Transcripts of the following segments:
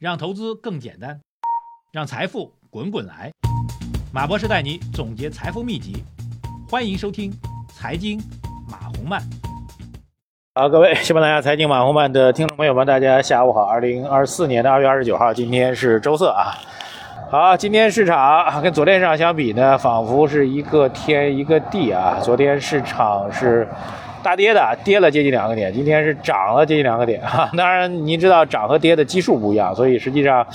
让投资更简单，让财富滚滚来。马博士带你总结财富秘籍，欢迎收听《财经马红漫》。好，各位喜马拉雅财经马红漫的听众朋友们，大家下午好。二零二四年的二月二十九号，今天是周四啊。好，今天市场跟昨天市场相比呢，仿佛是一个天一个地啊。昨天市场是。大跌的，跌了接近两个点，今天是涨了接近两个点哈。当然，您知道涨和跌的基数不一样，所以实际上，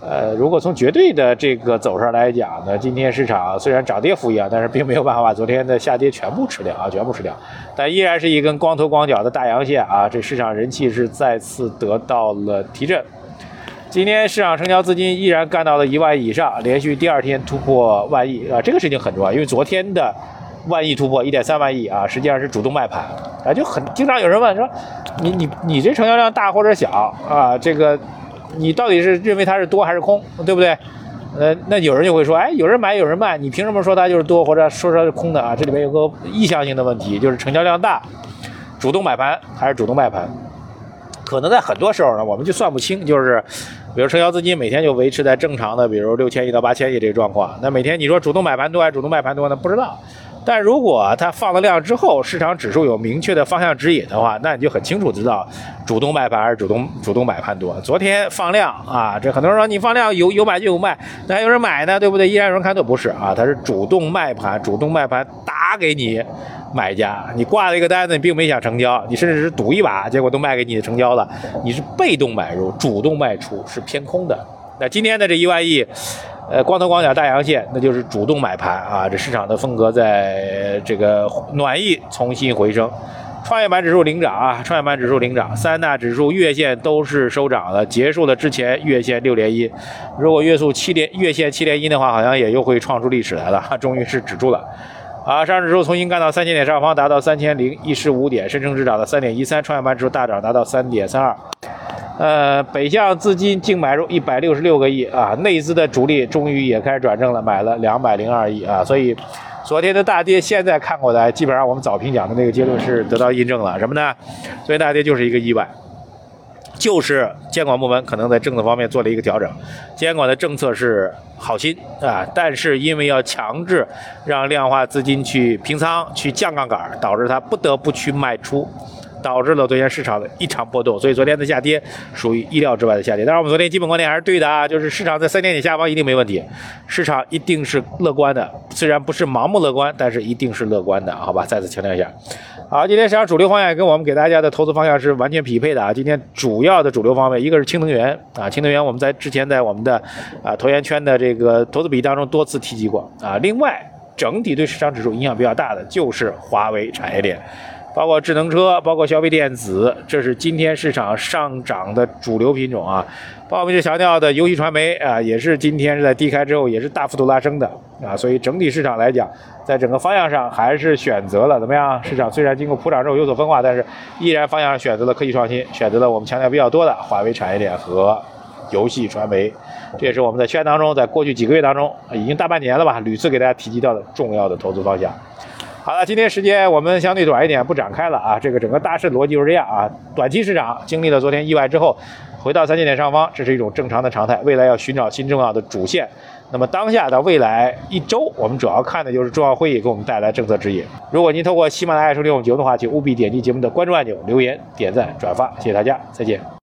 呃，如果从绝对的这个走势来讲呢，今天市场虽然涨跌幅一样，但是并没有办法把昨天的下跌全部吃掉啊，全部吃掉，但依然是一根光头光脚的大阳线啊。这市场人气是再次得到了提振，今天市场成交资金依然干到了一万亿以上，连续第二天突破万亿啊，这个事情很重要，因为昨天的。万亿突破一点三万亿啊，实际上是主动卖盘啊，就很经常有人问说，你你你这成交量大或者小啊，这个你到底是认为它是多还是空，对不对？呃，那有人就会说，哎，有人买有人卖，你凭什么说它就是多或者说它是空的啊？这里面有个意向性的问题，就是成交量大，主动买盘还是主动卖盘？可能在很多时候呢，我们就算不清，就是比如成交资金每天就维持在正常的，比如六千亿到八千亿这个状况，那每天你说主动买盘多还是主动卖盘多呢？不知道。但如果它放了量之后，市场指数有明确的方向指引的话，那你就很清楚知道主动卖盘还是主动主动买盘多。昨天放量啊，这很多人说你放量有有买就有卖，那还有人买呢，对不对？依然有人看多，不是啊，它是主动卖盘，主动卖盘打给你买家，你挂了一个单子，你并没想成交，你甚至是赌一把，结果都卖给你的成交了，你是被动买入，主动卖出是偏空的。那今天的这一万亿。呃，光头光脚大阳线，那就是主动买盘啊！这市场的风格在这个暖意重新回升，创业板指数领涨啊！创业板指数领涨，三大指数月线都是收涨的，结束了之前月线六连阴。如果月速七连月线七连阴的话，好像也又会创出历史来了，终于是止住了。啊，上证指数重新干到三千点上方，达到三千零一十五点，深成指涨到三点一三，创业板指数大涨达到三点三二。呃，北向资金净买入一百六十六个亿啊，内资的主力终于也开始转正了，买了两百零二亿啊，所以昨天的大跌现在看过来，基本上我们早评讲的那个结论是得到印证了，什么呢？所以大跌就是一个意外，就是监管部门可能在政策方面做了一个调整，监管的政策是好心啊，但是因为要强制让量化资金去平仓、去降杠杆，导致它不得不去卖出。导致了昨天市场的一场波动，所以昨天的下跌属于意料之外的下跌。但是我们昨天基本观点还是对的啊，就是市场在三千点下方一定没问题，市场一定是乐观的，虽然不是盲目乐观，但是一定是乐观的，好吧？再次强调一下。好，今天市场主流方向跟我们给大家的投资方向是完全匹配的啊。今天主要的主流方面，一个是氢能源啊，氢能源我们在之前在我们的啊投研圈的这个投资比当中多次提及过啊。另外，整体对市场指数影响比较大的就是华为产业链。包括智能车，包括消费电子，这是今天市场上涨的主流品种啊。包括我们强调的游戏传媒啊，也是今天是在低开之后也是大幅度拉升的啊。所以整体市场来讲，在整个方向上还是选择了怎么样？市场虽然经过普涨之后有所分化，但是依然方向上选择了科技创新，选择了我们强调比较多的华为产业链和游戏传媒。这也是我们在圈当中，在过去几个月当中，已经大半年了吧，屡次给大家提及到的重要的投资方向。好了，今天时间我们相对短一点，不展开了啊。这个整个大势逻辑就是这样啊。短期市场经历了昨天意外之后，回到三千点上方，这是一种正常的常态。未来要寻找新重要的主线。那么当下到未来一周，我们主要看的就是重要会议给我们带来政策指引。如果您透过喜马拉雅收听我们节目的话，请务必点击节目的关注按钮、留言、点赞、转发，谢谢大家，再见。